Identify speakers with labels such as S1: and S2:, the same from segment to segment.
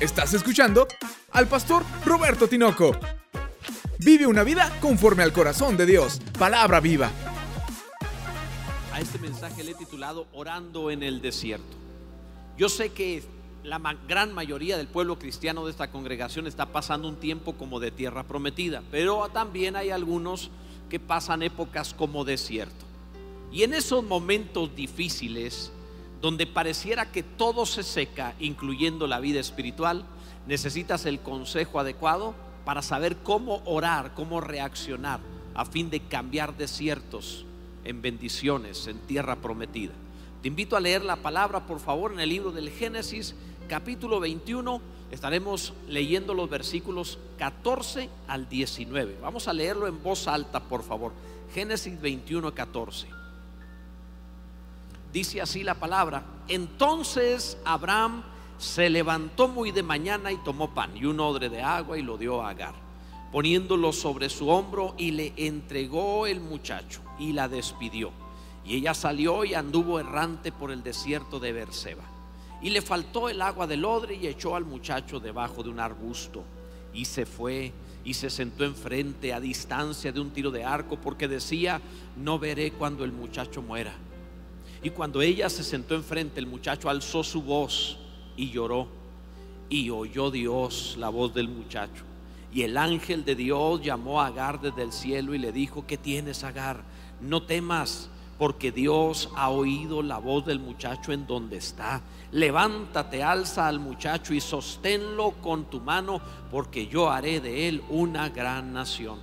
S1: Estás escuchando al pastor Roberto Tinoco. Vive una vida conforme al corazón de Dios. Palabra viva.
S2: A este mensaje le he titulado Orando en el desierto. Yo sé que la gran mayoría del pueblo cristiano de esta congregación está pasando un tiempo como de tierra prometida, pero también hay algunos que pasan épocas como desierto. Y en esos momentos difíciles, donde pareciera que todo se seca, incluyendo la vida espiritual, necesitas el consejo adecuado para saber cómo orar, cómo reaccionar, a fin de cambiar desiertos en bendiciones, en tierra prometida. Te invito a leer la palabra, por favor, en el libro del Génesis, capítulo 21. Estaremos leyendo los versículos 14 al 19. Vamos a leerlo en voz alta, por favor. Génesis 21, 14 dice así la palabra, entonces Abraham se levantó muy de mañana y tomó pan y un odre de agua y lo dio a Agar, poniéndolo sobre su hombro y le entregó el muchacho y la despidió. Y ella salió y anduvo errante por el desierto de Berseba. Y le faltó el agua del odre y echó al muchacho debajo de un arbusto. Y se fue y se sentó enfrente a distancia de un tiro de arco porque decía, no veré cuando el muchacho muera. Y cuando ella se sentó enfrente, el muchacho alzó su voz y lloró. Y oyó Dios la voz del muchacho. Y el ángel de Dios llamó a Agar desde el cielo y le dijo, ¿qué tienes, Agar? No temas, porque Dios ha oído la voz del muchacho en donde está. Levántate, alza al muchacho y sosténlo con tu mano, porque yo haré de él una gran nación.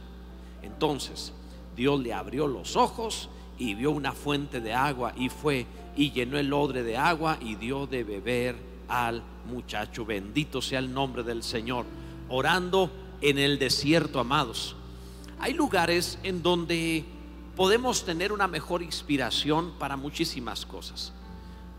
S2: Entonces Dios le abrió los ojos y vio una fuente de agua y fue y llenó el odre de agua y dio de beber al muchacho. Bendito sea el nombre del Señor. Orando en el desierto, amados. Hay lugares en donde podemos tener una mejor inspiración para muchísimas cosas.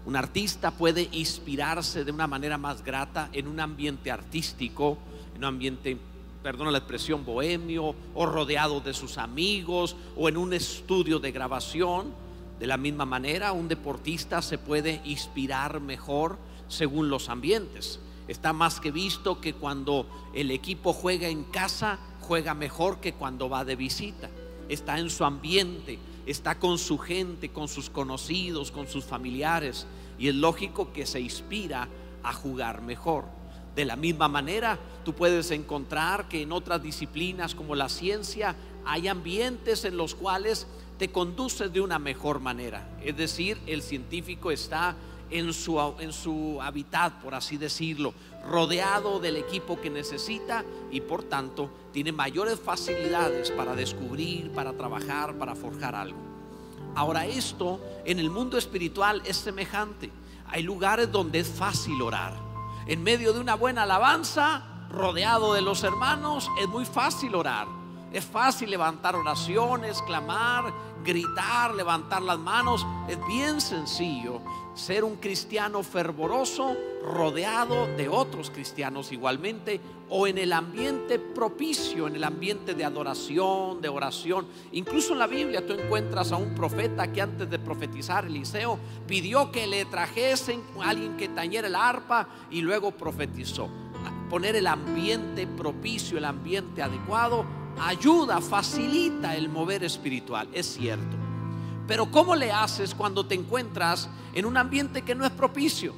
S2: Un artista puede inspirarse de una manera más grata en un ambiente artístico, en un ambiente perdona la expresión, bohemio o rodeado de sus amigos o en un estudio de grabación. De la misma manera, un deportista se puede inspirar mejor según los ambientes. Está más que visto que cuando el equipo juega en casa, juega mejor que cuando va de visita. Está en su ambiente, está con su gente, con sus conocidos, con sus familiares. Y es lógico que se inspira a jugar mejor. De la misma manera, tú puedes encontrar que en otras disciplinas como la ciencia hay ambientes en los cuales te conduces de una mejor manera. Es decir, el científico está en su, en su hábitat, por así decirlo, rodeado del equipo que necesita y por tanto tiene mayores facilidades para descubrir, para trabajar, para forjar algo. Ahora esto en el mundo espiritual es semejante. Hay lugares donde es fácil orar en medio de una buena alabanza, rodeado de los hermanos, es muy fácil orar. Es fácil levantar oraciones, clamar, gritar, levantar las manos. Es bien sencillo ser un cristiano fervoroso rodeado de otros cristianos igualmente o en el ambiente propicio, en el ambiente de adoración, de oración. Incluso en la Biblia tú encuentras a un profeta que antes de profetizar Eliseo pidió que le trajesen a alguien que tañera el arpa y luego profetizó. Poner el ambiente propicio, el ambiente adecuado, ayuda, facilita el mover espiritual, es cierto. Pero ¿cómo le haces cuando te encuentras en un ambiente que no es propicio?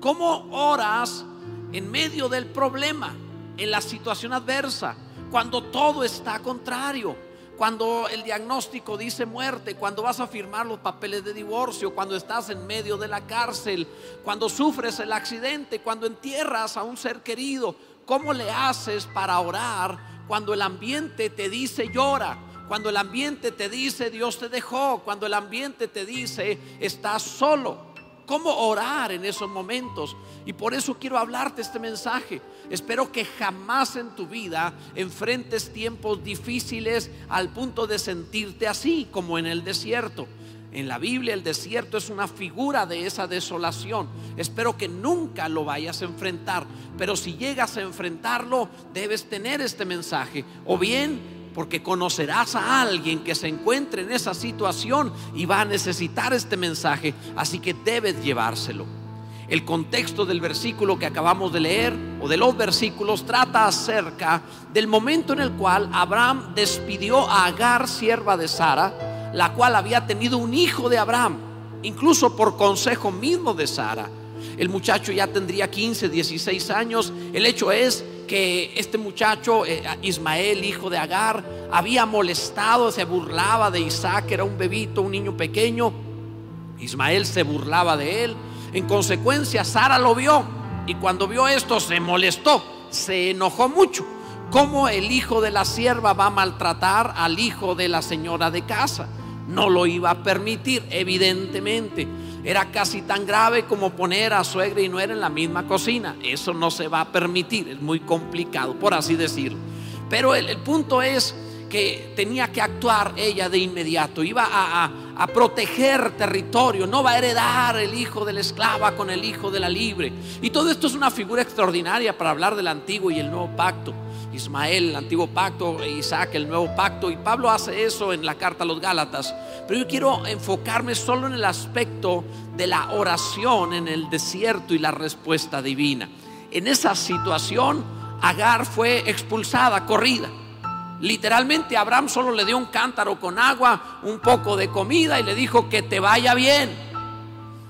S2: ¿Cómo oras en medio del problema, en la situación adversa, cuando todo está contrario? Cuando el diagnóstico dice muerte, cuando vas a firmar los papeles de divorcio, cuando estás en medio de la cárcel, cuando sufres el accidente, cuando entierras a un ser querido, ¿cómo le haces para orar cuando el ambiente te dice llora? Cuando el ambiente te dice Dios te dejó, cuando el ambiente te dice estás solo. ¿Cómo orar en esos momentos? Y por eso quiero hablarte este mensaje. Espero que jamás en tu vida enfrentes tiempos difíciles al punto de sentirte así como en el desierto. En la Biblia el desierto es una figura de esa desolación. Espero que nunca lo vayas a enfrentar. Pero si llegas a enfrentarlo, debes tener este mensaje. O bien porque conocerás a alguien que se encuentre en esa situación y va a necesitar este mensaje, así que debes llevárselo. El contexto del versículo que acabamos de leer o de los versículos trata acerca del momento en el cual Abraham despidió a Agar, sierva de Sara, la cual había tenido un hijo de Abraham, incluso por consejo mismo de Sara. El muchacho ya tendría 15, 16 años. El hecho es que este muchacho, eh, Ismael, hijo de Agar, había molestado, se burlaba de Isaac, era un bebito, un niño pequeño. Ismael se burlaba de él. En consecuencia, Sara lo vio y cuando vio esto se molestó, se enojó mucho. ¿Cómo el hijo de la sierva va a maltratar al hijo de la señora de casa? No lo iba a permitir, evidentemente. Era casi tan grave como poner a suegra y nuera en la misma cocina. Eso no se va a permitir, es muy complicado, por así decirlo. Pero el, punto es que tenía que actuar ella de inmediato, iba a, proteger territorio, no va a heredar el hijo de la esclava con el hijo de la libre. Y todo esto es una figura extraordinaria para hablar del antiguo y el nuevo pacto. Ismael, el antiguo pacto, Isaac, el nuevo pacto, y Pablo hace eso en la carta a los Gálatas. Pero yo quiero enfocarme solo en el aspecto de la oración en el desierto y la respuesta divina. En esa situación, Agar fue expulsada, corrida. Literalmente Abraham solo le dio un cántaro con agua, un poco de comida y le dijo que te vaya bien.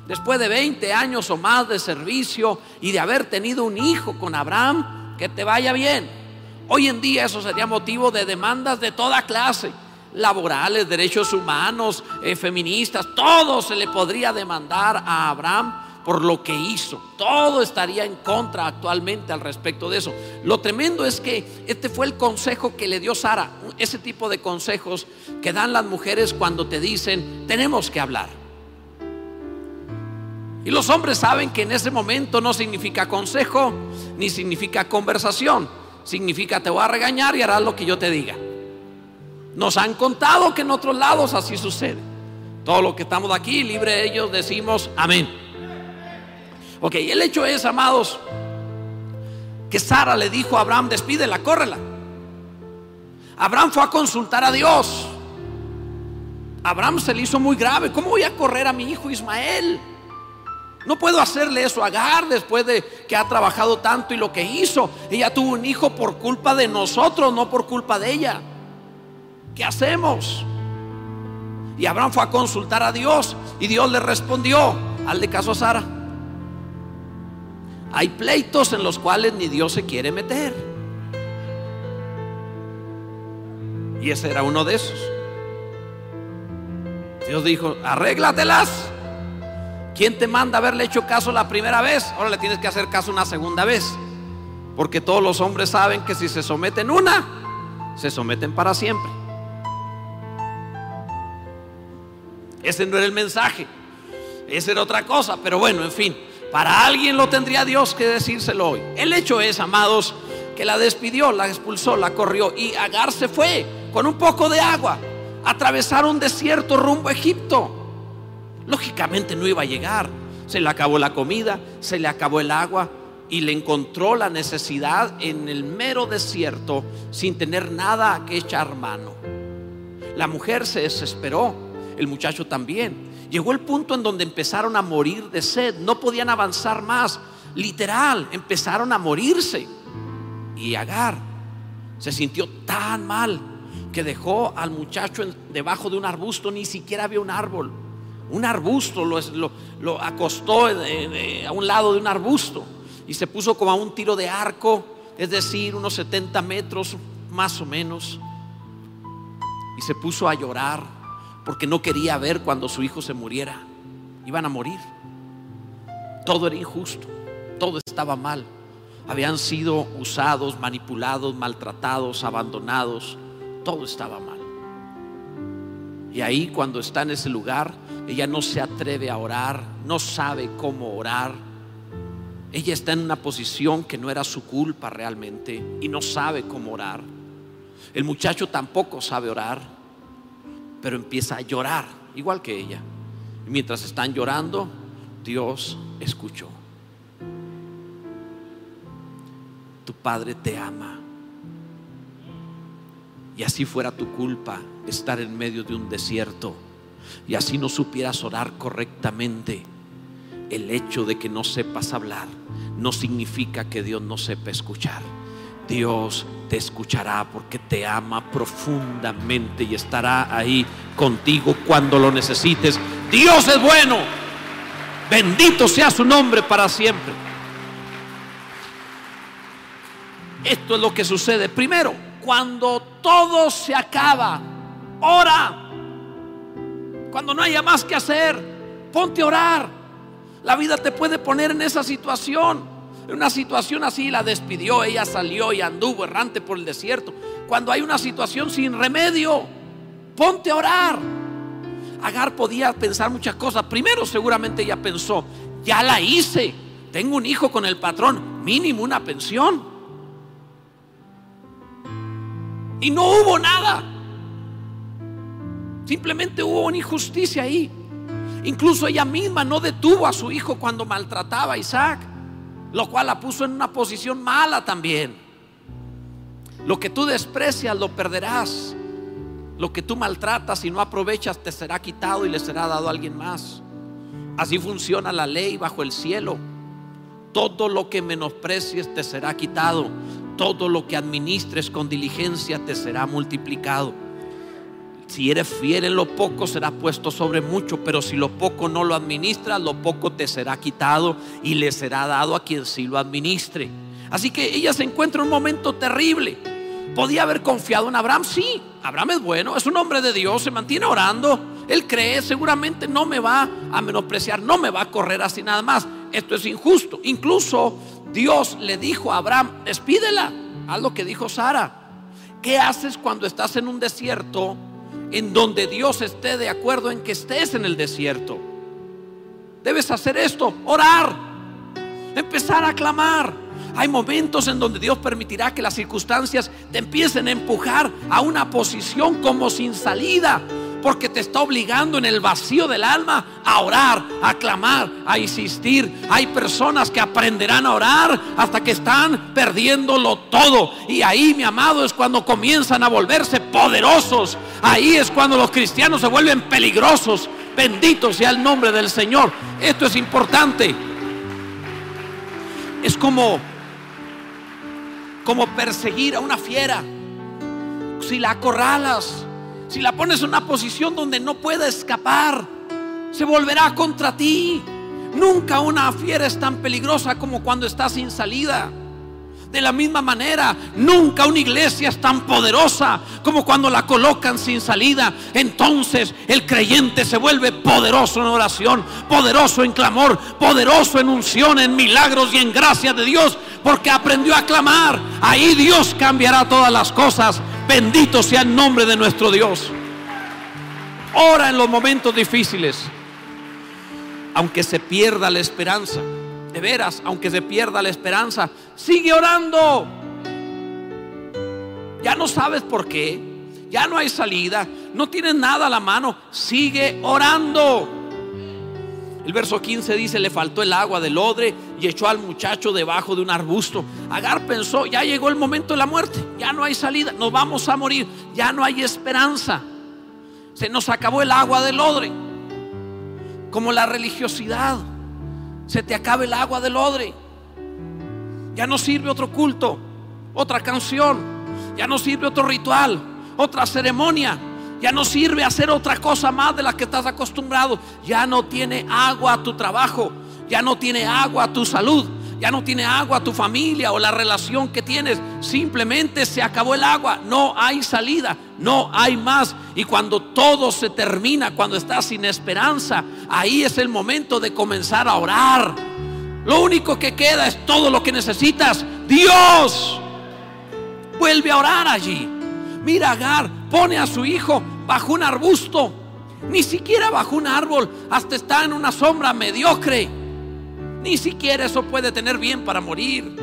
S2: Después de 20 años o más de servicio y de haber tenido un hijo con Abraham, que te vaya bien. Hoy en día eso sería motivo de demandas de toda clase, laborales, derechos humanos, eh, feministas, todo se le podría demandar a Abraham por lo que hizo. Todo estaría en contra actualmente al respecto de eso. Lo tremendo es que este fue el consejo que le dio Sara, ese tipo de consejos que dan las mujeres cuando te dicen, tenemos que hablar. Y los hombres saben que en ese momento no significa consejo ni significa conversación. Significa te voy a regañar y harás lo que yo te diga. Nos han contado que en otros lados así sucede. Todo lo que estamos aquí, libre de ellos, decimos amén. Ok, el hecho es, amados, que Sara le dijo a Abraham, despídela, córrela. Abraham fue a consultar a Dios. Abraham se le hizo muy grave. ¿Cómo voy a correr a mi hijo Ismael? No puedo hacerle eso a Agar después de que ha trabajado tanto y lo que hizo. Ella tuvo un hijo por culpa de nosotros, no por culpa de ella. ¿Qué hacemos? Y Abraham fue a consultar a Dios y Dios le respondió al de caso a Sara. Hay pleitos en los cuales ni Dios se quiere meter. Y ese era uno de esos. Dios dijo, arréglatelas. ¿Quién te manda haberle hecho caso la primera vez? Ahora le tienes que hacer caso una segunda vez. Porque todos los hombres saben que si se someten una, se someten para siempre. Ese no era el mensaje. Esa era otra cosa. Pero bueno, en fin. Para alguien lo tendría Dios que decírselo hoy. El hecho es, amados, que la despidió, la expulsó, la corrió y Agar se fue con un poco de agua. Atravesar un desierto rumbo a Egipto. Lógicamente no iba a llegar. Se le acabó la comida, se le acabó el agua y le encontró la necesidad en el mero desierto sin tener nada que echar mano. La mujer se desesperó, el muchacho también. Llegó el punto en donde empezaron a morir de sed, no podían avanzar más, literal, empezaron a morirse. Y Agar se sintió tan mal que dejó al muchacho debajo de un arbusto, ni siquiera había un árbol. Un arbusto lo, acostó a un lado de un arbusto y se puso como a un tiro de arco, es decir, unos 70 metros más o menos. Y se puso a llorar porque no quería ver cuando su hijo se muriera. Iban a morir. Todo era injusto, todo estaba mal. Habían sido usados, manipulados, maltratados, abandonados. Todo estaba mal. Y ahí cuando está en ese lugar, ella no se atreve a orar, no sabe cómo orar. Ella está en una posición que no era su culpa realmente y no sabe cómo orar. El muchacho tampoco sabe orar pero empieza a llorar, igual que ella. Y mientras están llorando, Dios escuchó. Tu Padre te ama. Y así fuera tu culpa estar en medio de un desierto y así no supieras orar correctamente. el hecho de que no sepas hablar no significa que Dios no sepa escuchar. Dios te escuchará porque te ama profundamente y estará ahí contigo cuando lo necesites. Dios es bueno. Bendito sea su nombre para siempre. Esto es lo que sucede. Primero, cuando todo se acaba, ora. Cuando no haya más que hacer, ponte a orar. La vida te puede poner en esa situación. En una situación así la despidió, ella salió y anduvo errante por el desierto. Cuando hay una situación sin remedio, ponte a orar. Agar podía pensar muchas cosas. Primero seguramente ella pensó, ya la hice. Tengo un hijo con el patrón, mínimo una pensión. Y no hubo nada. Simplemente hubo una injusticia ahí. Incluso ella misma no detuvo a su hijo cuando maltrataba a Isaac, lo cual la puso en una posición mala también. Lo que tú desprecias lo perderás. Lo que tú maltratas y no aprovechas te será quitado y le será dado a alguien más. Así funciona la ley bajo el cielo. Todo lo que menosprecies te será quitado todo lo que administres con diligencia te será multiplicado. Si eres fiel en lo poco, será puesto sobre mucho, pero si lo poco no lo administras, lo poco te será quitado y le será dado a quien sí lo administre. Así que ella se encuentra en un momento terrible. ¿Podía haber confiado en Abraham? Sí, Abraham es bueno, es un hombre de Dios, se mantiene orando. Él cree, seguramente no me va a menospreciar, no me va a correr así nada más. Esto es injusto. Incluso Dios le dijo a Abraham, despídela, haz lo que dijo Sara. ¿Qué haces cuando estás en un desierto en donde Dios esté de acuerdo en que estés en el desierto? Debes hacer esto, orar, empezar a clamar. Hay momentos en donde Dios permitirá que las circunstancias te empiecen a empujar a una posición como sin salida porque te está obligando en el vacío del alma a orar, a clamar, a insistir. Hay personas que aprenderán a orar hasta que están perdiéndolo todo. Y ahí, mi amado, es cuando comienzan a volverse poderosos. Ahí es cuando los cristianos se vuelven peligrosos. Bendito sea el nombre del Señor. Esto es importante. Es como como perseguir a una fiera. Si la acorralas, si la pones en una posición donde no pueda escapar, se volverá contra ti. Nunca una fiera es tan peligrosa como cuando está sin salida. De la misma manera, nunca una iglesia es tan poderosa como cuando la colocan sin salida. Entonces el creyente se vuelve poderoso en oración, poderoso en clamor, poderoso en unción, en milagros y en gracia de Dios, porque aprendió a clamar. Ahí Dios cambiará todas las cosas. Bendito sea el nombre de nuestro Dios. Ora en los momentos difíciles. Aunque se pierda la esperanza. De veras, aunque se pierda la esperanza, sigue orando. Ya no sabes por qué. Ya no hay salida. No tienes nada a la mano. Sigue orando. El verso 15 dice, le faltó el agua del odre y echó al muchacho debajo de un arbusto. Agar pensó, ya llegó el momento de la muerte, ya no hay salida, nos vamos a morir, ya no hay esperanza. Se nos acabó el agua del odre, como la religiosidad. Se te acaba el agua del odre. Ya no sirve otro culto, otra canción, ya no sirve otro ritual, otra ceremonia ya no sirve hacer otra cosa más de la que estás acostumbrado. Ya no tiene agua tu trabajo. Ya no tiene agua tu salud. Ya no tiene agua tu familia o la relación que tienes. Simplemente se acabó el agua. No hay salida. No hay más. Y cuando todo se termina, cuando estás sin esperanza, ahí es el momento de comenzar a orar. Lo único que queda es todo lo que necesitas. Dios. Vuelve a orar allí. Mira, Agar pone a su hijo bajo un arbusto, ni siquiera bajo un árbol, hasta está en una sombra mediocre. Ni siquiera eso puede tener bien para morir.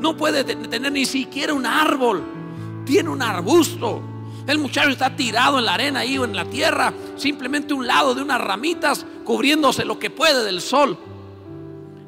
S2: No puede tener ni siquiera un árbol. Tiene un arbusto. El muchacho está tirado en la arena ahí o en la tierra, simplemente un lado de unas ramitas, cubriéndose lo que puede del sol.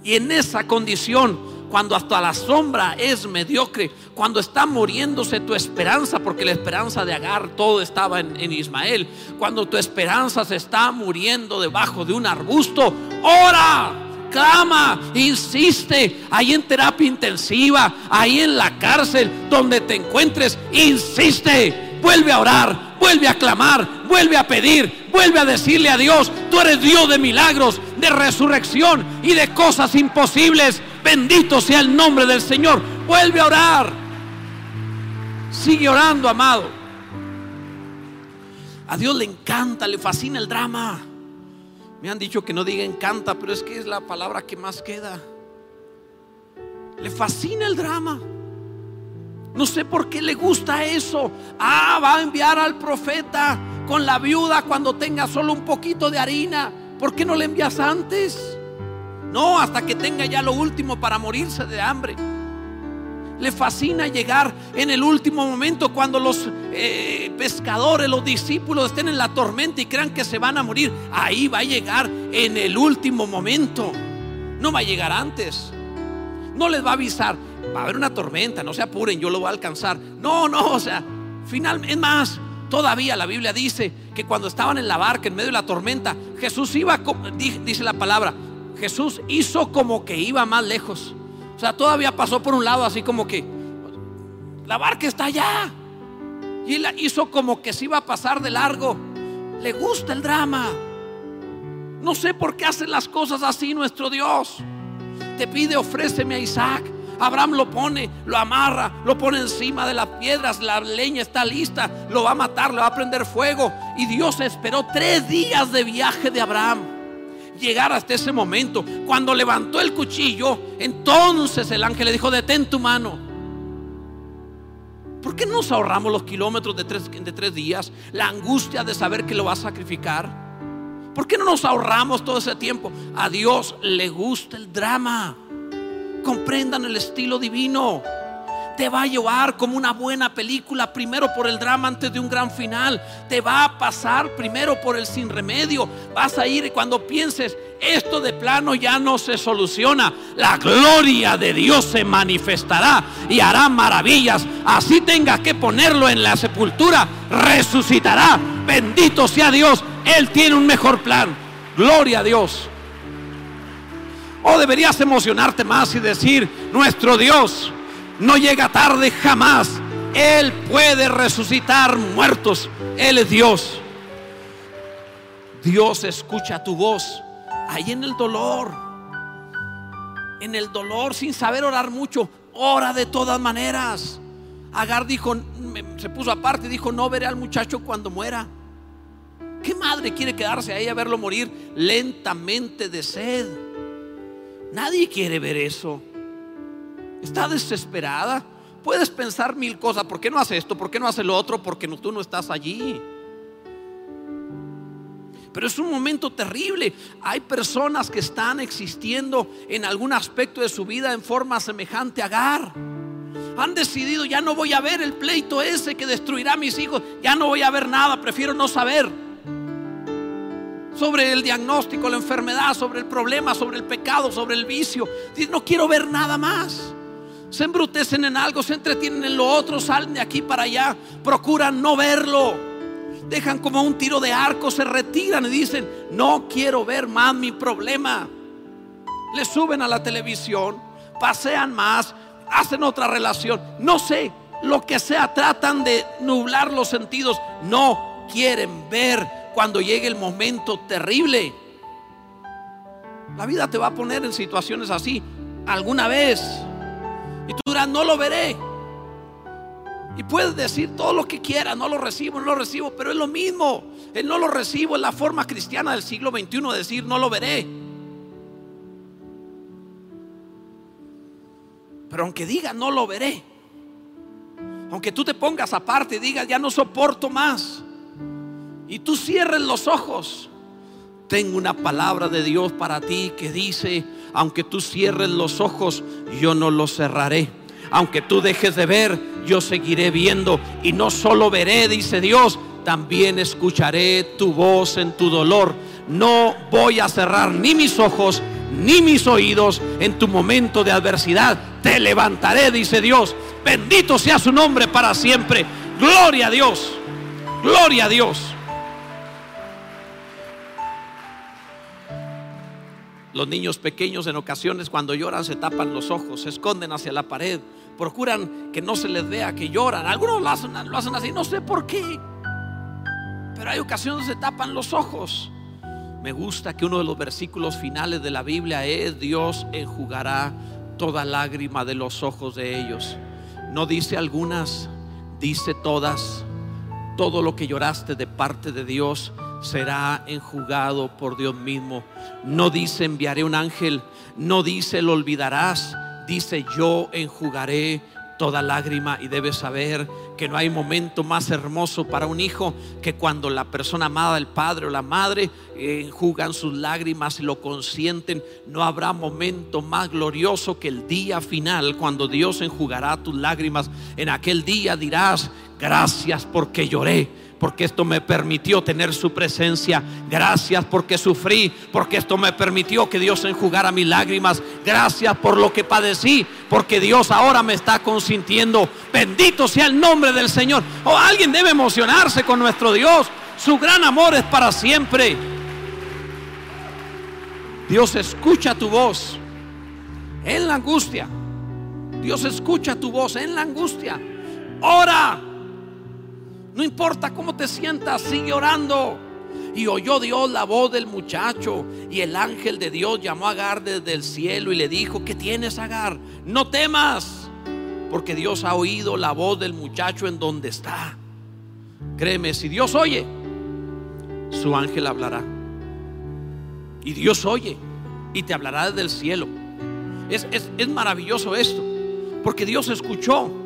S2: Y en esa condición cuando hasta la sombra es mediocre, cuando está muriéndose tu esperanza, porque la esperanza de Agar todo estaba en, Ismael, cuando tu esperanza se está muriendo debajo de un arbusto, ora, clama, insiste, ahí en terapia intensiva, ahí en la cárcel, donde te encuentres, insiste, vuelve a orar, vuelve a clamar, vuelve a pedir, vuelve a decirle a Dios, tú eres Dios de milagros, de resurrección y de cosas imposibles. Bendito sea el nombre del Señor. Vuelve a orar. Sigue orando, amado. A Dios le encanta, le fascina el drama. Me han dicho que no diga encanta, pero es que es la palabra que más queda. Le fascina el drama. No sé por qué le gusta eso. Ah, va a enviar al profeta con la viuda cuando tenga solo un poquito de harina. ¿Por qué no le envías antes? No, hasta que tenga ya lo último para morirse de hambre. Le fascina llegar en el último momento cuando los eh, pescadores, los discípulos estén en la tormenta y crean que se van a morir. Ahí va a llegar en el último momento. No va a llegar antes. No les va a avisar. Va a haber una tormenta, no se apuren, yo lo voy a alcanzar. No, no, o sea, finalmente, es más, todavía la Biblia dice que cuando estaban en la barca en medio de la tormenta, Jesús iba, dice la palabra, Jesús hizo como que iba más lejos. O sea, todavía pasó por un lado así como que la barca está allá. Y él hizo como que se iba a pasar de largo. Le gusta el drama. No sé por qué hacen las cosas así nuestro Dios. Te pide, ofréceme a Isaac. Abraham lo pone, lo amarra, lo pone encima de las piedras, la leña está lista, lo va a matar, le va a prender fuego. Y Dios esperó tres días de viaje de Abraham llegar hasta ese momento. Cuando levantó el cuchillo, entonces el ángel le dijo, detén tu mano. ¿Por qué nos ahorramos los kilómetros de tres, de tres días? La angustia de saber que lo va a sacrificar. ¿Por qué no nos ahorramos todo ese tiempo? A Dios le gusta el drama. Comprendan el estilo divino te va a llevar como una buena película, primero por el drama antes de un gran final. Te va a pasar primero por el sin remedio. Vas a ir y cuando pienses, esto de plano ya no se soluciona. La gloria de Dios se manifestará y hará maravillas. Así tengas que ponerlo en la sepultura, resucitará. Bendito sea Dios. Él tiene un mejor plan. Gloria a Dios. O deberías emocionarte más y decir, nuestro Dios no llega tarde jamás. Él puede resucitar muertos. Él es Dios. Dios escucha tu voz ahí en el dolor. En el dolor sin saber orar mucho. Ora de todas maneras. Agar dijo, se puso aparte y dijo, no veré al muchacho cuando muera. ¿Qué madre quiere quedarse ahí a verlo morir lentamente de sed? Nadie quiere ver eso está desesperada. Puedes pensar mil cosas. ¿Por qué no hace esto? ¿Por qué no hace lo otro? Porque tú no estás allí. Pero es un momento terrible. Hay personas que están existiendo en algún aspecto de su vida en forma semejante a Agar. Han decidido, ya no voy a ver el pleito ese que destruirá a mis hijos. Ya no voy a ver nada, prefiero no saber. Sobre el diagnóstico, la enfermedad, sobre el problema, sobre el pecado, sobre el vicio. No quiero ver nada más se embrutecen en algo, se entretienen en lo otro, salen de aquí para allá, procuran no verlo. Dejan como un tiro de arco, se retiran y dicen, no quiero ver más mi problema. Le suben a la televisión, pasean más, hacen otra relación, no sé, lo que sea, tratan de nublar los sentidos, no quieren ver cuando llegue el momento terrible. La vida te va a poner en situaciones así alguna vez. Y tú dirás, no lo veré. Y puedes decir todo lo que quieras, no lo recibo, no lo recibo, pero es lo mismo. El no lo recibo es la forma cristiana del siglo XXI de decir no lo veré. Pero aunque diga no lo veré, aunque tú te pongas aparte y digas ya no soporto más, y tú cierres los ojos, tengo una palabra de Dios para ti que dice, aunque tú cierres los ojos, yo no los cerraré. Aunque tú dejes de ver, yo seguiré viendo. Y no solo veré, dice Dios, también escucharé tu voz en tu dolor. No voy a cerrar ni mis ojos ni mis oídos en tu momento de adversidad. Te levantaré, dice Dios. Bendito sea su nombre para siempre. Gloria a Dios. Gloria a Dios. Los niños pequeños en ocasiones cuando lloran se tapan los ojos, se esconden hacia la pared, procuran que no se les vea que lloran. Algunos lo hacen, lo hacen así, no sé por qué. Pero hay ocasiones se tapan los ojos. Me gusta que uno de los versículos finales de la Biblia es Dios enjugará toda lágrima de los ojos de ellos. No dice algunas, dice todas. Todo lo que lloraste de parte de Dios será enjugado por Dios mismo. No dice enviaré un ángel, no dice lo olvidarás, dice yo enjugaré toda lágrima y debes saber que no hay momento más hermoso para un hijo que cuando la persona amada, el padre o la madre, enjugan sus lágrimas y lo consienten. No habrá momento más glorioso que el día final cuando Dios enjugará tus lágrimas. En aquel día dirás, gracias porque lloré porque esto me permitió tener su presencia. Gracias porque sufrí, porque esto me permitió que Dios enjugara mis lágrimas. Gracias por lo que padecí, porque Dios ahora me está consintiendo. Bendito sea el nombre del Señor. O alguien debe emocionarse con nuestro Dios. Su gran amor es para siempre. Dios escucha tu voz en la angustia. Dios escucha tu voz en la angustia. Ora no importa cómo te sientas, sigue orando. Y oyó Dios la voz del muchacho. Y el ángel de Dios llamó a Agar desde el cielo y le dijo, ¿qué tienes Agar? No temas, porque Dios ha oído la voz del muchacho en donde está. Créeme, si Dios oye, su ángel hablará. Y Dios oye y te hablará desde el cielo. Es, es maravilloso esto, porque Dios escuchó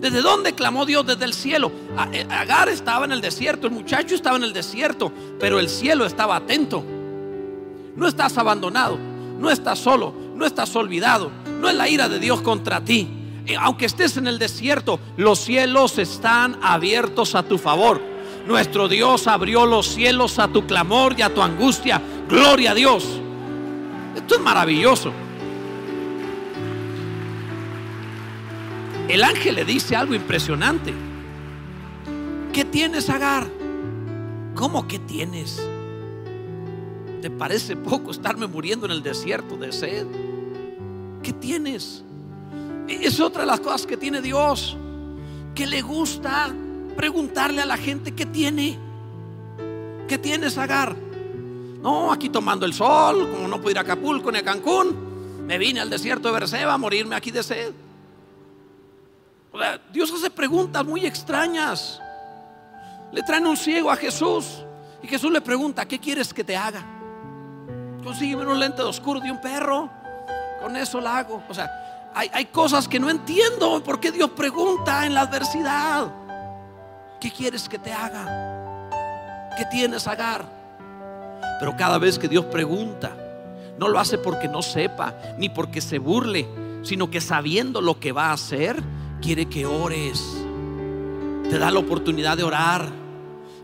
S2: ¿Desde dónde clamó Dios? Desde el cielo. Eh, Agar estaba en el desierto, el muchacho estaba en el desierto, pero el cielo estaba atento. No estás abandonado, no estás solo, no estás olvidado. No es la ira de Dios contra ti. Eh, aunque estés en el desierto, los cielos están abiertos a tu favor. Nuestro Dios abrió los cielos a tu clamor y a tu angustia. Gloria a Dios. Esto es maravilloso. El ángel le dice algo impresionante. ¿Qué tienes, Agar? ¿Cómo que tienes? ¿Te parece poco estarme muriendo en el desierto de sed? ¿Qué tienes? Es otra de las cosas que tiene Dios, que le gusta preguntarle a la gente qué tiene. ¿Qué tienes, Agar? No, aquí tomando el sol, como no puedo ir a Acapulco ni a Cancún, me vine al desierto de Berseba a morirme aquí de sed. Dios hace preguntas muy extrañas. Le traen un ciego a Jesús y Jesús le pregunta, ¿qué quieres que te haga? Consígueme un lente de oscuro de un perro. Con eso la hago. O sea, hay, hay cosas que no entiendo. ¿Por qué Dios pregunta en la adversidad? ¿Qué quieres que te haga? ¿Qué tienes, Agar? Pero cada vez que Dios pregunta, no lo hace porque no sepa, ni porque se burle, sino que sabiendo lo que va a hacer, quiere que ores. Te da la oportunidad de orar.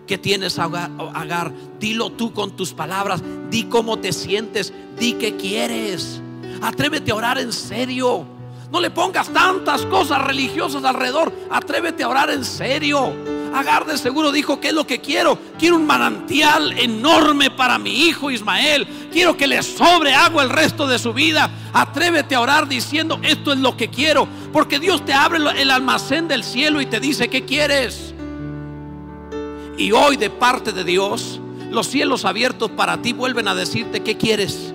S2: ¿Qué tienes, Agar? Dilo tú con tus palabras. Di cómo te sientes. Di qué quieres. Atrévete a orar en serio. No le pongas tantas cosas religiosas alrededor. Atrévete a orar en serio. Agar de seguro dijo, ¿qué es lo que quiero? Quiero un manantial enorme para mi hijo Ismael. Quiero que le sobre agua el resto de su vida. Atrévete a orar diciendo, esto es lo que quiero. Porque Dios te abre el almacén del cielo y te dice, ¿qué quieres? Y hoy de parte de Dios, los cielos abiertos para ti vuelven a decirte, ¿qué quieres?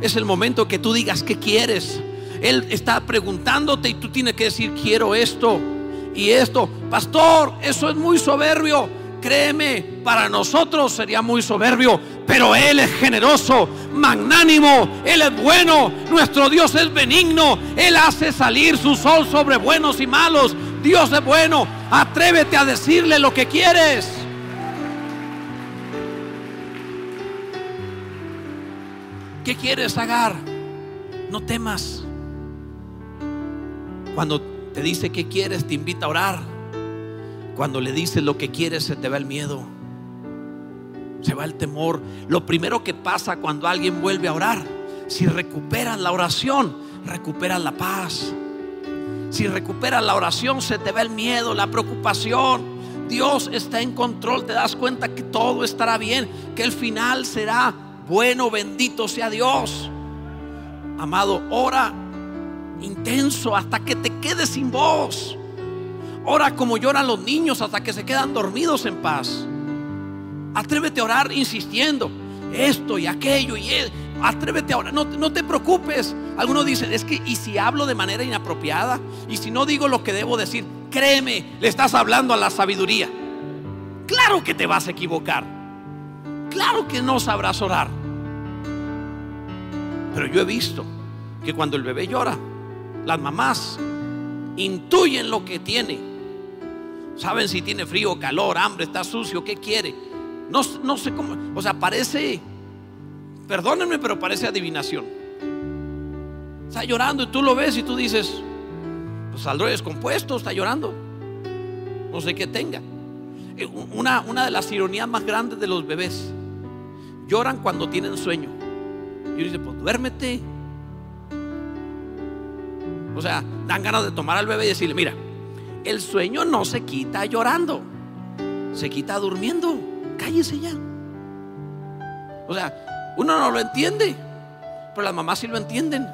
S2: Es el momento que tú digas, ¿qué quieres? Él está preguntándote y tú tienes que decir, quiero esto y esto. Pastor, eso es muy soberbio. Créeme, para nosotros sería muy soberbio, pero Él es generoso, magnánimo, Él es bueno, nuestro Dios es benigno, Él hace salir su sol sobre buenos y malos. Dios es bueno, atrévete a decirle lo que quieres. ¿Qué quieres, Agar? No temas. Cuando te dice que quieres, te invita a orar. Cuando le dices lo que quieres, se te va el miedo. Se va el temor. Lo primero que pasa cuando alguien vuelve a orar, si recuperas la oración, recuperas la paz. Si recuperas la oración, se te va el miedo, la preocupación. Dios está en control, te das cuenta que todo estará bien, que el final será bueno, bendito sea Dios. Amado, ora intenso hasta que te quedes sin voz. Ora como lloran los niños hasta que se quedan dormidos en paz. Atrévete a orar insistiendo. Esto y aquello y él. Atrévete a orar. No, no te preocupes. Algunos dicen, es que, ¿y si hablo de manera inapropiada? ¿Y si no digo lo que debo decir? Créeme, le estás hablando a la sabiduría. Claro que te vas a equivocar. Claro que no sabrás orar. Pero yo he visto que cuando el bebé llora, las mamás intuyen lo que tiene Saben si tiene frío, calor, hambre, está sucio, qué quiere. No, no sé cómo, o sea, parece, perdónenme, pero parece adivinación. Está llorando y tú lo ves y tú dices, pues saldrá descompuesto, está llorando. No sé qué tenga. Eh, una, una de las ironías más grandes de los bebés, lloran cuando tienen sueño. Y dice, pues duérmete. O sea, dan ganas de tomar al bebé y decirle, mira, el sueño no se quita llorando, se quita durmiendo. Cállese ya. O sea, uno no lo entiende, pero las mamás sí lo entienden.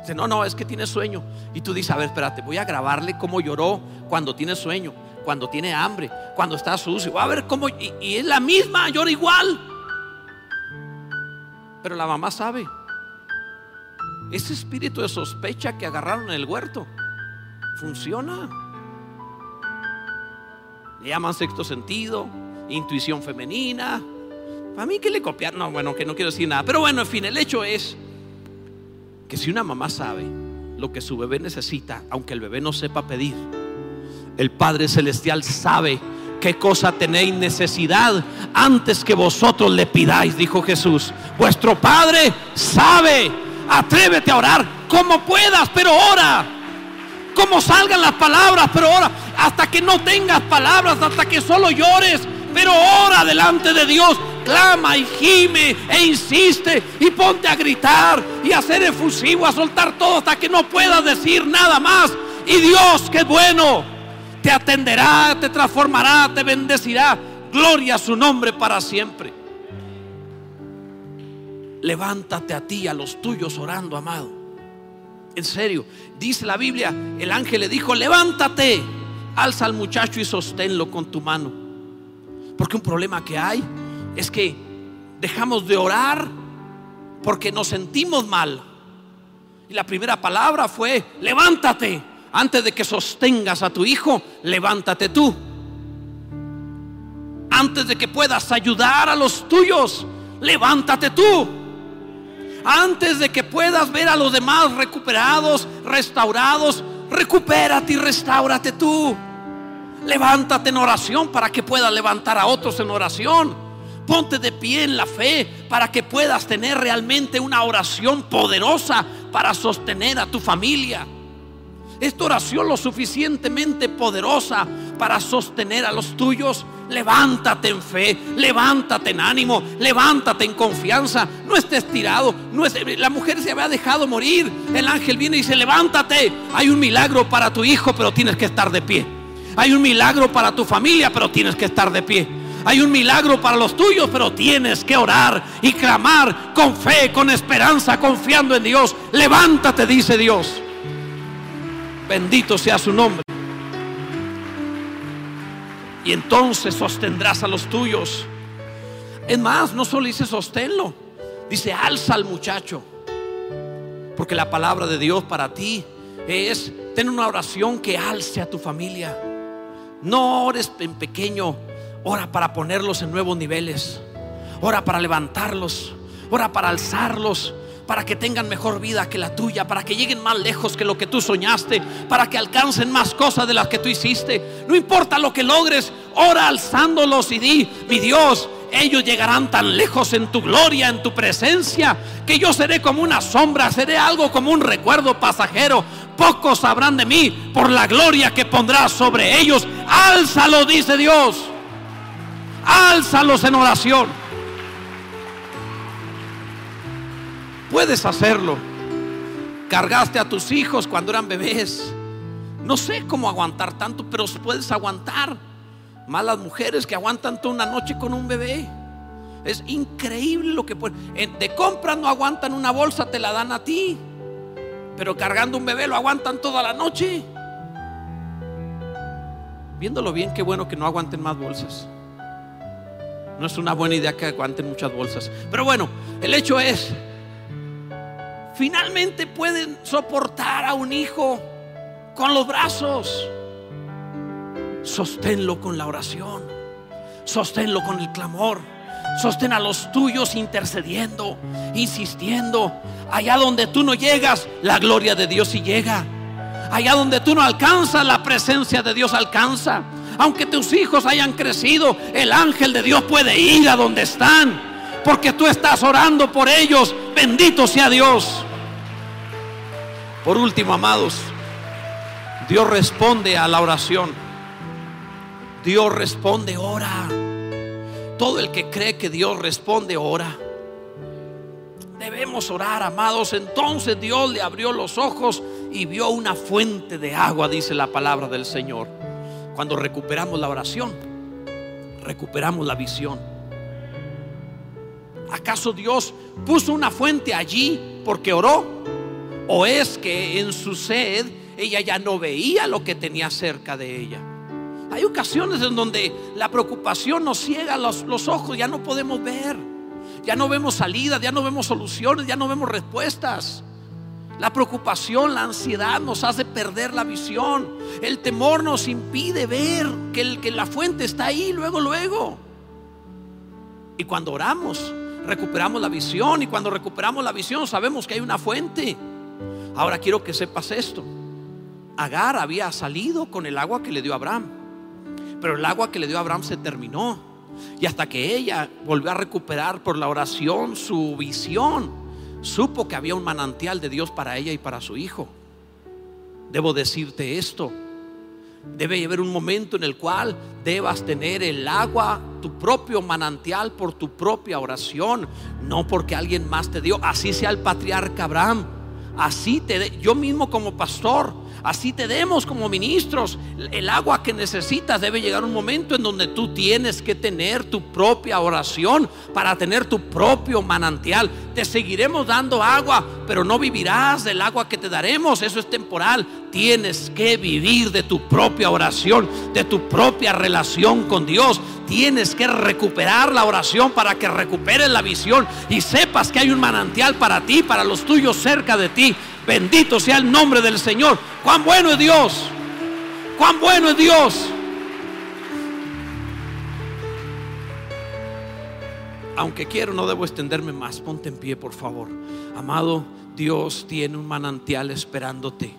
S2: Dice, no, no, es que tiene sueño. Y tú dices, a ver, espérate, voy a grabarle cómo lloró cuando tiene sueño, cuando tiene hambre, cuando está sucio. A ver cómo, y, y es la misma, llora igual. Pero la mamá sabe. Ese espíritu de sospecha que agarraron en el huerto funciona. Le llaman sexto sentido, intuición femenina. Para mí que le copiar, no, bueno, que no quiero decir nada. Pero bueno, en fin, el hecho es que si una mamá sabe lo que su bebé necesita, aunque el bebé no sepa pedir, el Padre Celestial sabe qué cosa tenéis necesidad antes que vosotros le pidáis, dijo Jesús. Vuestro Padre sabe. Atrévete a orar como puedas, pero ora. Como salgan las palabras, pero ora hasta que no tengas palabras, hasta que solo llores, pero ora delante de Dios, clama y gime e insiste y ponte a gritar y a ser efusivo, a soltar todo hasta que no puedas decir nada más. Y Dios, que bueno, te atenderá, te transformará, te bendecirá. Gloria a su nombre para siempre. Levántate a ti, a los tuyos orando, amado. En serio, dice la Biblia, el ángel le dijo, levántate alza al muchacho y sosténlo con tu mano. Porque un problema que hay es que dejamos de orar porque nos sentimos mal. Y la primera palabra fue, levántate. Antes de que sostengas a tu hijo, levántate tú. Antes de que puedas ayudar a los tuyos, levántate tú. Antes de que puedas ver a los demás recuperados, restaurados, recupérate y restaurate tú. Levántate en oración para que puedas levantar a otros en oración. Ponte de pie en la fe para que puedas tener realmente una oración poderosa para sostener a tu familia. Esta oración lo suficientemente poderosa para sostener a los tuyos. Levántate en fe, levántate en ánimo, levántate en confianza. No estés tirado. No la mujer se había dejado morir. El ángel viene y dice, levántate. Hay un milagro para tu hijo, pero tienes que estar de pie. Hay un milagro para tu familia, pero tienes que estar de pie. Hay un milagro para los tuyos, pero tienes que orar y clamar con fe, con esperanza, confiando en Dios. Levántate, dice Dios. Bendito sea su nombre. Y entonces sostendrás a los tuyos. Es más, no solo dice sosténlo, dice alza al muchacho. Porque la palabra de Dios para ti es tener una oración que alce a tu familia. No ores en pequeño, ora para ponerlos en nuevos niveles. Ora para levantarlos, ora para alzarlos, para que tengan mejor vida que la tuya, para que lleguen más lejos que lo que tú soñaste, para que alcancen más cosas de las que tú hiciste. No importa lo que logres, ora alzándolos y di, mi Dios, ellos llegarán tan lejos en tu gloria, en tu presencia, que yo seré como una sombra, seré algo como un recuerdo pasajero. Pocos sabrán de mí por la gloria que pondrás sobre ellos. Álzalo, dice Dios. Álzalos en oración. Puedes hacerlo. Cargaste a tus hijos cuando eran bebés. No sé cómo aguantar tanto, pero puedes aguantar. Malas mujeres que aguantan toda una noche con un bebé. Es increíble lo que pueden. De compra no aguantan una bolsa, te la dan a ti. Pero cargando un bebé lo aguantan toda la noche. Viéndolo bien, qué bueno que no aguanten más bolsas. No es una buena idea que aguanten muchas bolsas. Pero bueno, el hecho es, finalmente pueden soportar a un hijo con los brazos. Sosténlo con la oración. Sosténlo con el clamor. Sostén a los tuyos intercediendo, insistiendo. Allá donde tú no llegas, la gloria de Dios sí llega. Allá donde tú no alcanzas, la presencia de Dios alcanza. Aunque tus hijos hayan crecido, el ángel de Dios puede ir a donde están. Porque tú estás orando por ellos. Bendito sea Dios. Por último, amados, Dios responde a la oración. Dios responde, ora. Todo el que cree que Dios responde, ora. Debemos orar, amados. Entonces Dios le abrió los ojos y vio una fuente de agua, dice la palabra del Señor. Cuando recuperamos la oración, recuperamos la visión. ¿Acaso Dios puso una fuente allí porque oró? ¿O es que en su sed ella ya no veía lo que tenía cerca de ella? Hay ocasiones en donde la preocupación nos ciega los, los ojos, ya no podemos ver, ya no vemos salidas, ya no vemos soluciones, ya no vemos respuestas. La preocupación, la ansiedad nos hace perder la visión. El temor nos impide ver que, el, que la fuente está ahí luego, luego. Y cuando oramos, recuperamos la visión. Y cuando recuperamos la visión, sabemos que hay una fuente. Ahora quiero que sepas esto. Agar había salido con el agua que le dio Abraham. Pero el agua que le dio Abraham se terminó. Y hasta que ella volvió a recuperar por la oración su visión, supo que había un manantial de Dios para ella y para su hijo. Debo decirte esto. Debe haber un momento en el cual debas tener el agua, tu propio manantial por tu propia oración, no porque alguien más te dio. Así sea el patriarca Abraham. Así te yo mismo como pastor así te demos como ministros. El agua que necesitas debe llegar un momento en donde tú tienes que tener tu propia oración para tener tu propio manantial. Te seguiremos dando agua, pero no vivirás del agua que te daremos. Eso es temporal. Tienes que vivir de tu propia oración, de tu propia relación con Dios. Tienes que recuperar la oración para que recuperes la visión y sepas que hay un manantial para ti, para los tuyos cerca de ti. Bendito sea el nombre del Señor. Cuán bueno es Dios. Cuán bueno es Dios. Aunque quiero, no debo extenderme más. Ponte en pie, por favor. Amado, Dios tiene un manantial esperándote.